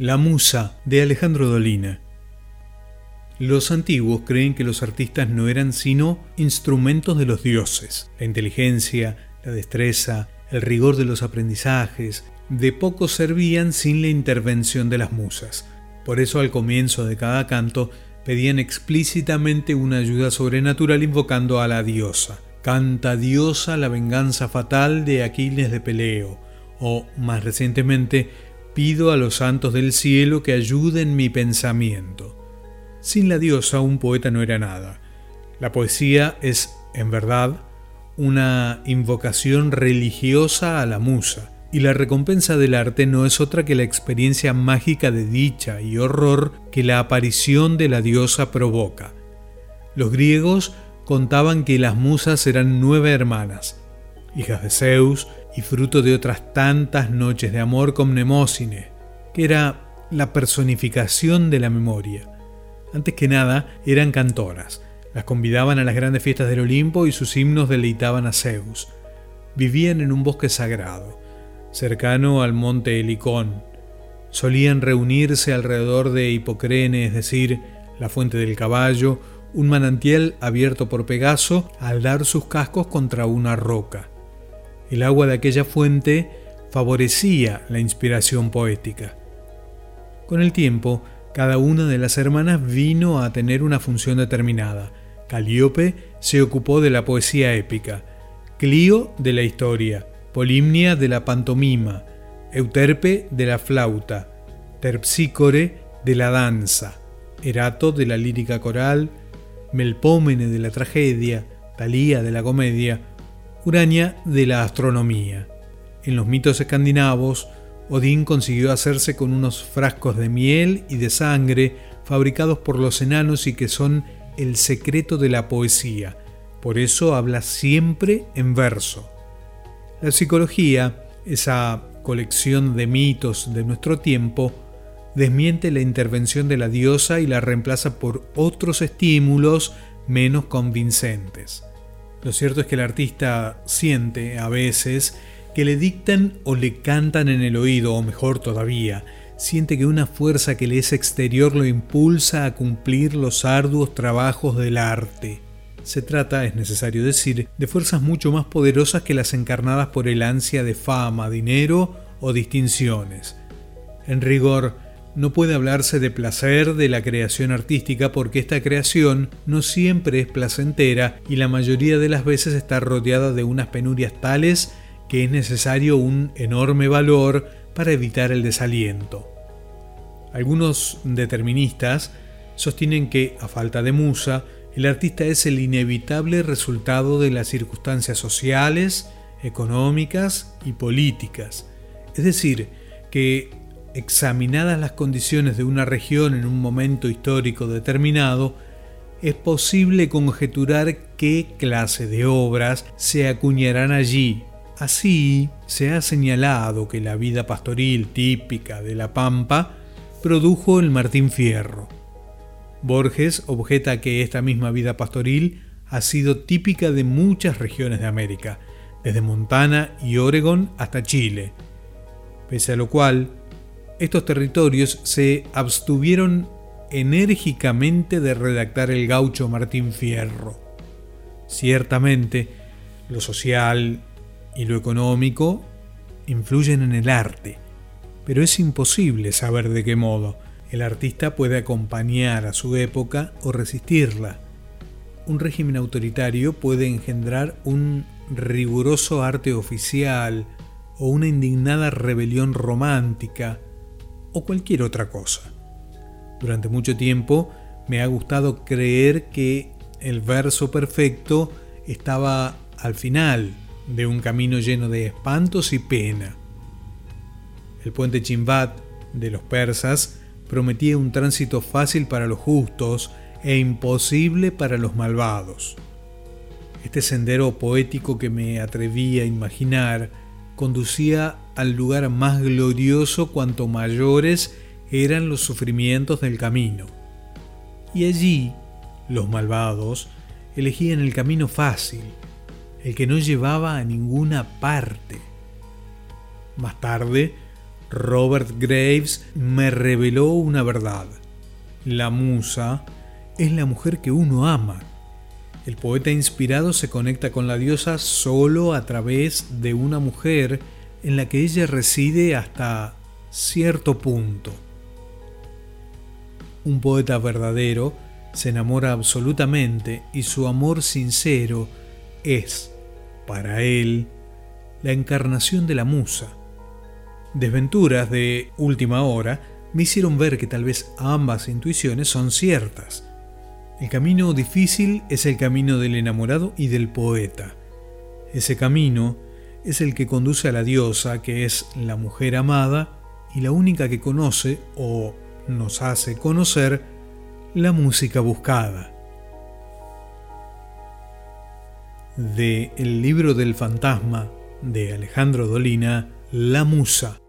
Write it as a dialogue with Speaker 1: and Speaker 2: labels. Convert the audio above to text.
Speaker 1: La Musa de Alejandro Dolina. Los antiguos creen que los artistas no eran sino instrumentos de los dioses. La inteligencia, la destreza, el rigor de los aprendizajes, de poco servían sin la intervención de las musas. Por eso al comienzo de cada canto pedían explícitamente una ayuda sobrenatural invocando a la diosa. Canta diosa la venganza fatal de Aquiles de Peleo, o más recientemente, pido a los santos del cielo que ayuden mi pensamiento. Sin la diosa un poeta no era nada. La poesía es, en verdad, una invocación religiosa a la musa, y la recompensa del arte no es otra que la experiencia mágica de dicha y horror que la aparición de la diosa provoca. Los griegos contaban que las musas eran nueve hermanas, hijas de Zeus y fruto de otras tantas noches de amor con Mnemósine, que era la personificación de la memoria. Antes que nada, eran cantoras. Las convidaban a las grandes fiestas del Olimpo y sus himnos deleitaban a Zeus. Vivían en un bosque sagrado cercano al monte Helicón. Solían reunirse alrededor de Hipocrene, es decir, la fuente del caballo, un manantial abierto por Pegaso al dar sus cascos contra una roca. El agua de aquella fuente favorecía la inspiración poética. Con el tiempo, cada una de las hermanas vino a tener una función determinada. Calíope se ocupó de la poesía épica, Clio de la historia, Polimnia de la pantomima, Euterpe de la flauta, Terpsícore de la danza, Erato de la lírica coral, Melpómene de la tragedia, Talía de la comedia, Urania de la astronomía. En los mitos escandinavos, Odín consiguió hacerse con unos frascos de miel y de sangre fabricados por los enanos y que son el secreto de la poesía. Por eso habla siempre en verso. La psicología, esa colección de mitos de nuestro tiempo, desmiente la intervención de la diosa y la reemplaza por otros estímulos menos convincentes. Lo cierto es que el artista siente a veces que le dictan o le cantan en el oído, o mejor todavía, siente que una fuerza que le es exterior lo impulsa a cumplir los arduos trabajos del arte. Se trata, es necesario decir, de fuerzas mucho más poderosas que las encarnadas por el ansia de fama, dinero o distinciones. En rigor, no puede hablarse de placer de la creación artística porque esta creación no siempre es placentera y la mayoría de las veces está rodeada de unas penurias tales que es necesario un enorme valor para evitar el desaliento. Algunos deterministas sostienen que, a falta de musa, el artista es el inevitable resultado de las circunstancias sociales, económicas y políticas. Es decir, que examinadas las condiciones de una región en un momento histórico determinado, es posible conjeturar qué clase de obras se acuñarán allí. Así, se ha señalado que la vida pastoril típica de La Pampa produjo el Martín Fierro Borges objeta que esta misma vida pastoril ha sido típica de muchas regiones de América, desde Montana y Oregon hasta Chile, pese a lo cual estos territorios se abstuvieron enérgicamente de redactar el gaucho Martín Fierro. Ciertamente, lo social y lo económico influyen en el arte, pero es imposible saber de qué modo el artista puede acompañar a su época o resistirla. Un régimen autoritario puede engendrar un riguroso arte oficial o una indignada rebelión romántica o cualquier otra cosa. Durante mucho tiempo me ha gustado creer que el verso perfecto estaba al final de un camino lleno de espantos y pena. El puente Chimbat de los persas prometía un tránsito fácil para los justos e imposible para los malvados. Este sendero poético que me atreví a imaginar conducía al lugar más glorioso cuanto mayores eran los sufrimientos del camino. Y allí los malvados elegían el camino fácil, el que no llevaba a ninguna parte. Más tarde, Robert Graves me reveló una verdad. La musa es la mujer que uno ama. El poeta inspirado se conecta con la diosa solo a través de una mujer en la que ella reside hasta cierto punto. Un poeta verdadero se enamora absolutamente y su amor sincero es, para él, la encarnación de la musa. Desventuras de última hora me hicieron ver que tal vez ambas intuiciones son ciertas. El camino difícil es el camino del enamorado y del poeta. Ese camino es el que conduce a la diosa, que es la mujer amada y la única que conoce o nos hace conocer la música buscada. De El libro del fantasma de Alejandro Dolina, La Musa.